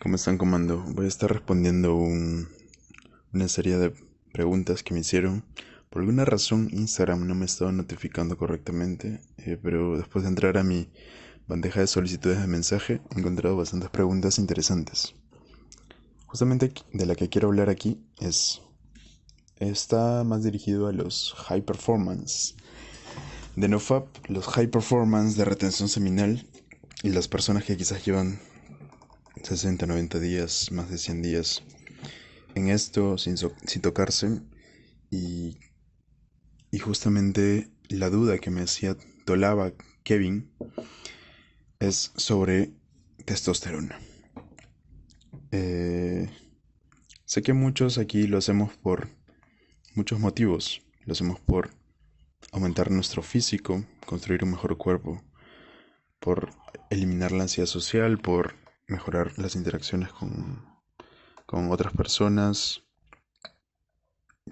¿Cómo están, comando? Voy a estar respondiendo un- una serie de preguntas que me hicieron. Por alguna razón, Instagram no me estaba notificando correctamente, eh, pero después de entrar a mi bandeja de solicitudes de mensaje, he encontrado bastantes preguntas interesantes. Justamente de la que quiero hablar aquí es... Está más dirigido a los high performance. De NoFap, los high performance de retención seminal y las personas que quizás llevan 60, 90 días, más de 100 días en esto sin, sin tocarse y, y justamente la duda que me hacía Tolaba Kevin es sobre testosterona. Eh, sé que muchos aquí lo hacemos por muchos motivos. Lo hacemos por aumentar nuestro físico, construir un mejor cuerpo, por eliminar la ansiedad social, por mejorar las interacciones con, con otras personas,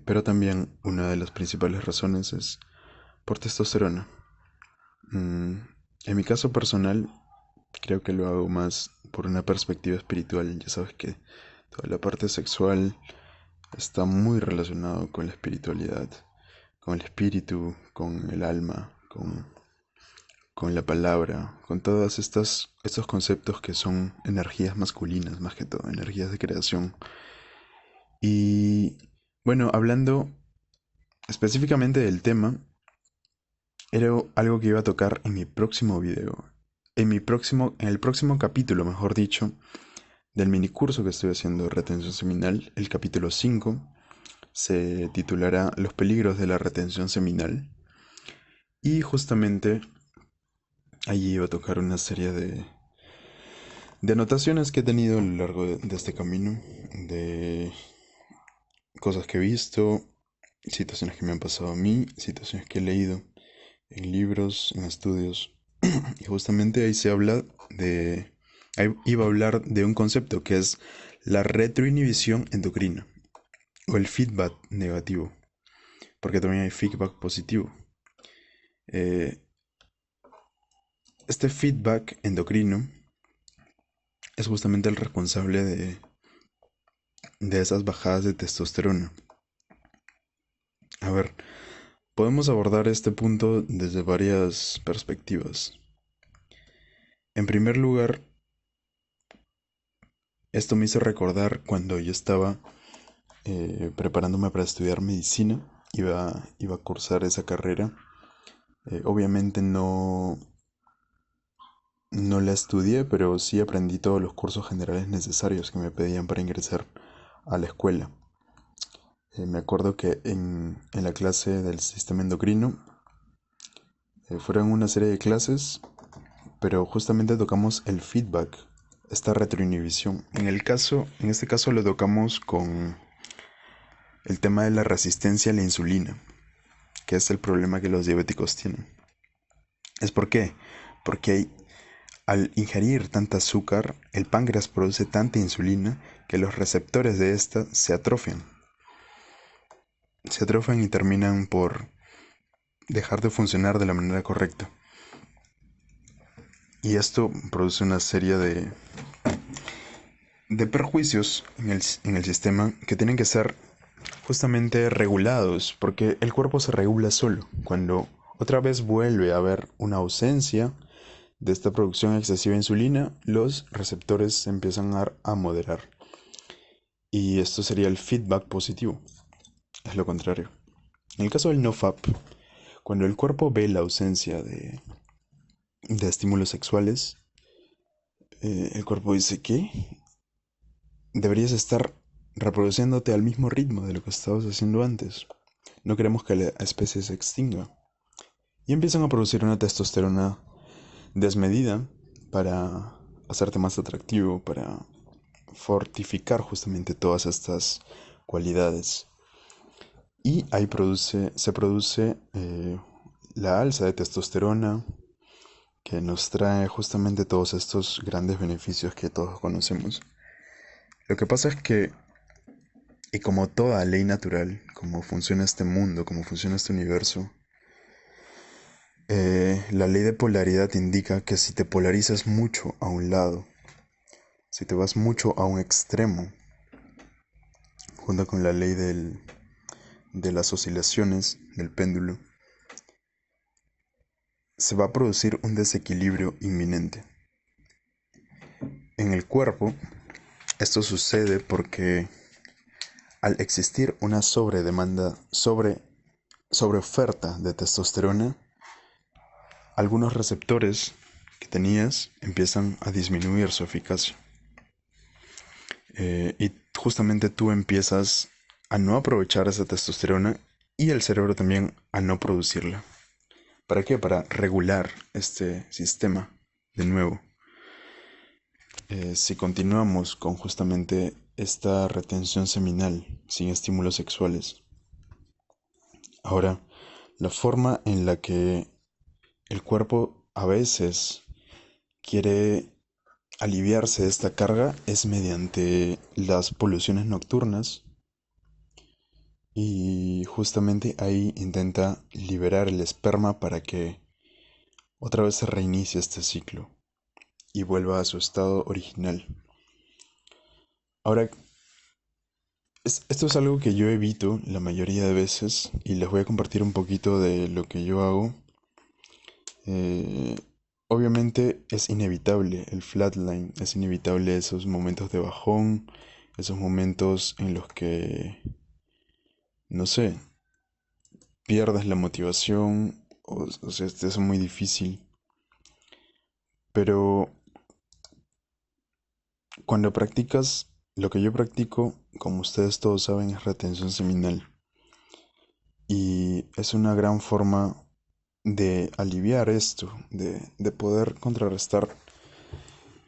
pero también una de las principales razones es por testosterona. Mm, en mi caso personal, creo que lo hago más por una perspectiva espiritual. Ya sabes que toda la parte sexual está muy relacionado con la espiritualidad, con el espíritu, con el alma, con con la palabra, con todos estos, conceptos que son energías masculinas, más que todo, energías de creación. Y bueno, hablando específicamente del tema, era algo que iba a tocar en mi próximo video, en mi próximo, en el próximo capítulo, mejor dicho, del mini curso que estoy haciendo de retención seminal, el capítulo 5 se titulará Los peligros de la retención seminal. Y justamente allí iba a tocar una serie de, de anotaciones que he tenido a lo largo de, de este camino, de cosas que he visto, situaciones que me han pasado a mí, situaciones que he leído en libros, en estudios. Y justamente ahí se habla de... Ahí iba a hablar de un concepto que es la retroinhibición endocrina o el feedback negativo, porque también hay feedback positivo. Eh, este feedback endocrino es justamente el responsable de, de esas bajadas de testosterona. A ver, podemos abordar este punto desde varias perspectivas. En primer lugar, esto me hizo recordar cuando yo estaba eh, preparándome para estudiar medicina, iba, iba a cursar esa carrera. Eh, obviamente no, no la estudié, pero sí aprendí todos los cursos generales necesarios que me pedían para ingresar a la escuela. Eh, me acuerdo que en, en la clase del sistema endocrino eh, fueron una serie de clases, pero justamente tocamos el feedback, esta retroinhibición. En el caso, en este caso lo tocamos con el tema de la resistencia a la insulina, que es el problema que los diabéticos tienen. ¿Es por qué? Porque hay al ingerir tanta azúcar, el páncreas produce tanta insulina que los receptores de esta se atrofian. Se atrofian y terminan por dejar de funcionar de la manera correcta. Y esto produce una serie de, de perjuicios en el, en el sistema que tienen que ser justamente regulados, porque el cuerpo se regula solo. Cuando otra vez vuelve a haber una ausencia, de esta producción excesiva de insulina, los receptores se empiezan a, moderar. Y esto sería el feedback positivo. Es lo contrario. En el caso del NoFap, cuando el cuerpo ve la ausencia de, de estímulos sexuales, eh, el cuerpo dice que deberías estar reproduciéndote al mismo ritmo de lo que estabas haciendo antes. No queremos que la especie se extinga. Y empiezan a producir una testosterona desmedida para hacerte más atractivo, para fortificar justamente todas estas cualidades. Y ahí produce, se produce eh, la alza de testosterona que nos trae justamente todos estos grandes beneficios que todos conocemos. Lo que pasa es que, y como toda ley natural, como funciona este mundo, como funciona este universo, eh, la ley de polaridad indica que si te polarizas mucho a un lado, si te vas mucho a un extremo, junto con la ley del, de las oscilaciones del péndulo, se va a producir un desequilibrio inminente. En el cuerpo, esto sucede porque al existir una sobredemanda, sobre, sobre oferta de testosterona, algunos receptores que tenías empiezan a disminuir su eficacia. Eh, y justamente tú empiezas a no aprovechar esa testosterona y el cerebro también a no producirla. ¿Para qué? Para regular este sistema de nuevo. Eh, si continuamos con justamente esta retención seminal sin estímulos sexuales. Ahora, la forma en la que el cuerpo a veces quiere aliviarse de esta carga es mediante las poluciones nocturnas y justamente ahí intenta liberar el esperma para que otra vez se reinicie este ciclo y vuelva a su estado original. Ahora, esto es algo que yo evito la mayoría de veces y les voy a compartir un poquito de lo que yo hago. Eh, obviamente es inevitable el flatline, es inevitable esos momentos de bajón, esos momentos en los que no sé, pierdes la motivación, o, sea, es muy difícil. Pero cuando practicas, lo que yo practico, como ustedes todos saben, es retención seminal. Y es una gran forma de aliviar esto, de, de poder contrarrestar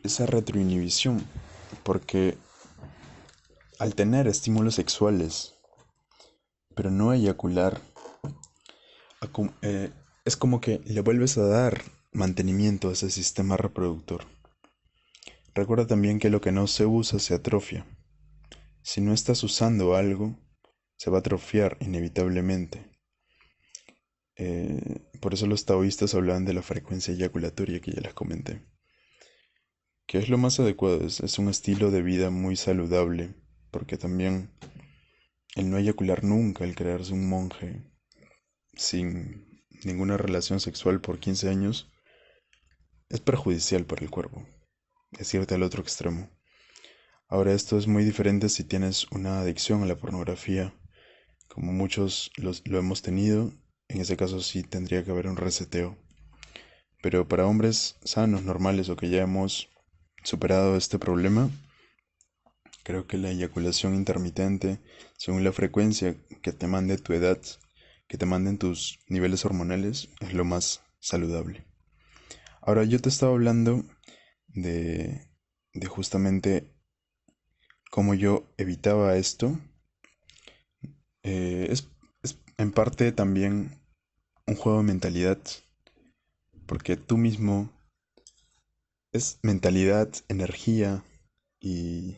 esa retroinhibición. Porque al tener estímulos sexuales pero no eyacular, eh, es como que le vuelves a dar mantenimiento a ese sistema reproductor. Recuerda también que lo que no se usa se atrofia. Si no estás usando algo, se va a atrofiar inevitablemente. Eh, por eso los taoístas hablan de la frecuencia eyaculatoria que ya les comenté. Que es lo más adecuado, es un estilo de vida muy saludable, porque también el no eyacular nunca, el crearse un monje sin ninguna relación sexual por 15 años, es perjudicial para el cuerpo. Es irte al otro extremo. Ahora esto es muy diferente si tienes una adicción a la pornografía, como muchos lo hemos tenido, en ese caso sí tendría que haber un reseteo. Pero para hombres sanos, normales o que ya hemos superado este problema, Creo que la eyaculación intermitente, según la frecuencia que te mande tu edad, que te manden tus niveles hormonales, es lo más saludable. Ahora, yo te estaba hablando de, de justamente cómo yo evitaba esto. Eh, es, es en parte también un juego de mentalidad, porque tú mismo es mentalidad, energía y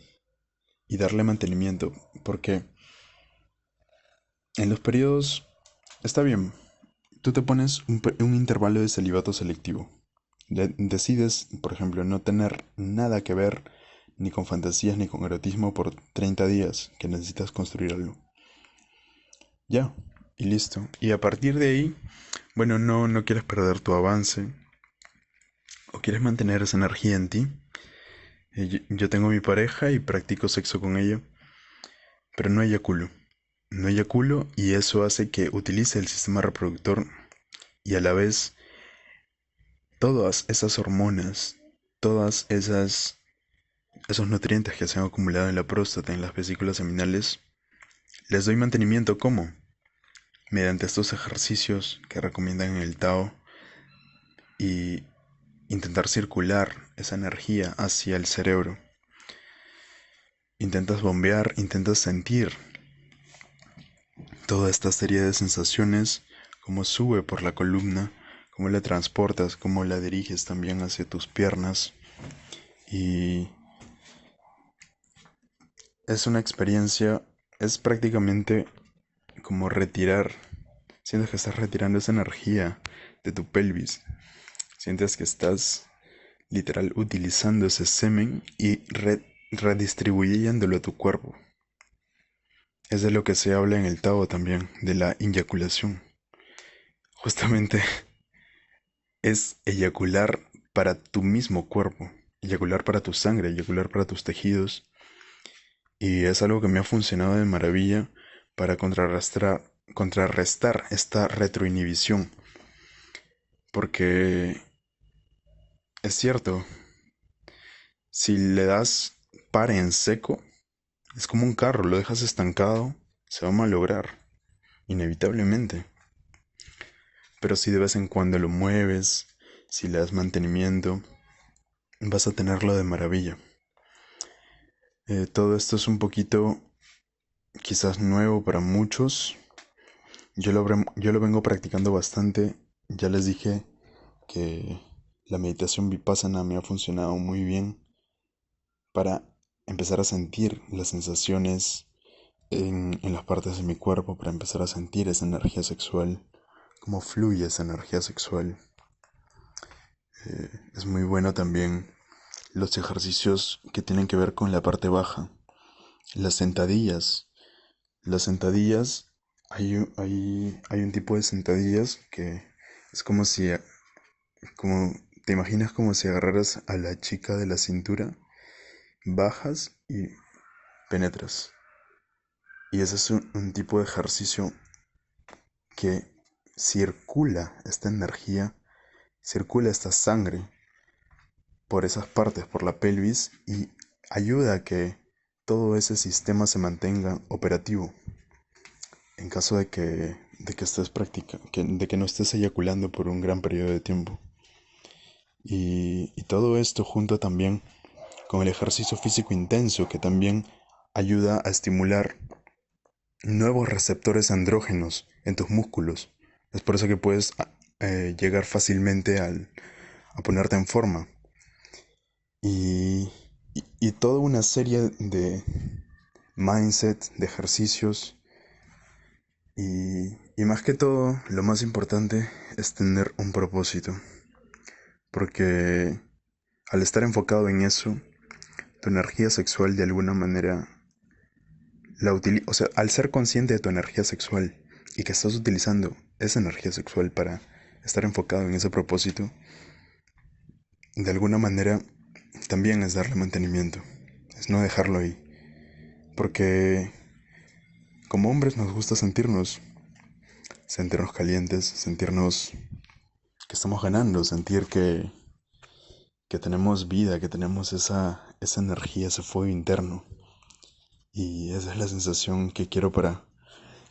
y darle mantenimiento, porque en los periodos está bien, tú te pones un, intervalo de celibato selectivo. decides, por ejemplo, no tener nada que ver ni con fantasías ni con erotismo por 30 días que necesitas construir algo. Ya, y listo. Y a partir de ahí, bueno, no, no quieres perder tu avance o quieres mantener esa energía en ti, yo tengo mi pareja y practico sexo con ella, pero no eyaculo. No eyaculo y eso hace que utilice el sistema reproductor y a la vez todas esas hormonas, todas esas esos nutrientes que se han acumulado en la próstata, en las vesículas seminales, les doy mantenimiento como mediante estos ejercicios que recomiendan en el Tao y intentar circular esa energía hacia el cerebro. Intentas bombear, intentas sentir toda esta serie de sensaciones, como sube por la columna, cómo la transportas, cómo la diriges también hacia tus piernas. Y es una experiencia, es prácticamente como retirar, sientes que estás retirando esa energía de tu pelvis, Sientes que estás literal utilizando ese semen y redistribuyéndolo a tu cuerpo. Es de lo que se habla en el Tao también, de la eyaculación. Justamente es eyacular para tu mismo cuerpo, eyacular para tu sangre, eyacular para tus tejidos. Y es algo que me ha funcionado de maravilla para contrarrestar, esta retroinhibición. Porque es cierto, si le das pare en seco, es como un carro, lo dejas estancado, se va a malograr, inevitablemente. Pero si de vez en cuando lo mueves, si le das mantenimiento, vas a tenerlo de maravilla. Eh, todo esto es un poquito quizás nuevo para muchos. Yo lo, yo lo vengo practicando bastante. Ya les dije que la meditación vipassana me ha funcionado muy bien para empezar a sentir las sensaciones en, las partes de mi cuerpo, para empezar a sentir esa energía sexual, cómo fluye esa energía sexual. Eh, es muy bueno también los ejercicios que tienen que ver con la parte baja, las sentadillas. Las sentadillas, hay, hay, hay un tipo de sentadillas que es como si, como, te imaginas como si agarraras a la chica de la cintura bajas y penetras. Y ese es un, tipo de ejercicio que circula esta energía, circula esta sangre por esas partes, por la pelvis, y ayuda a que todo ese sistema se mantenga operativo. En caso de que, de que estés practicando, de que no estés eyaculando por un gran periodo de tiempo. Y, y todo esto junto también con el ejercicio físico intenso que también ayuda a estimular nuevos receptores andrógenos en tus músculos. Es por eso que puedes ah, eh, llegar fácilmente al, a ponerte en forma. Y, y, toda una serie de mindset, de ejercicios. Y, y más que todo, lo más importante es tener un propósito. Porque al estar enfocado en eso, tu energía sexual de alguna manera la o sea, al ser consciente de tu energía sexual y que estás utilizando esa energía sexual para estar enfocado en ese propósito, de alguna manera también es darle mantenimiento, es no dejarlo ahí. Porque como hombres nos gusta sentirnos, sentirnos calientes, sentirnos que estamos ganando, sentir que, que tenemos vida, que tenemos esa, esa energía, ese fuego interno. Y esa es la sensación que quiero para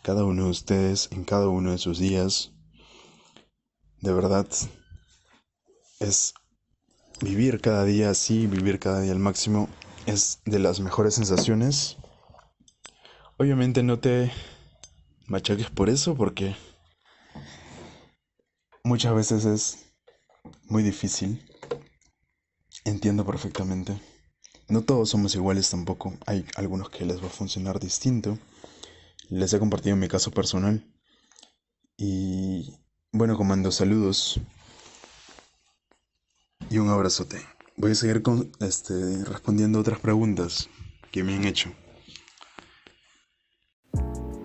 cada uno de ustedes en cada uno de sus días. De verdad, es vivir cada día así, vivir cada día al máximo, es de las mejores sensaciones. Obviamente no te machaques por eso porque muchas veces es muy difícil. Entiendo perfectamente. No todos somos iguales tampoco, hay algunos que les va a funcionar distinto. Les he compartido mi caso personal. Y bueno, comando, saludos. Y un abrazote. Voy a seguir con, este, respondiendo otras preguntas que me han hecho.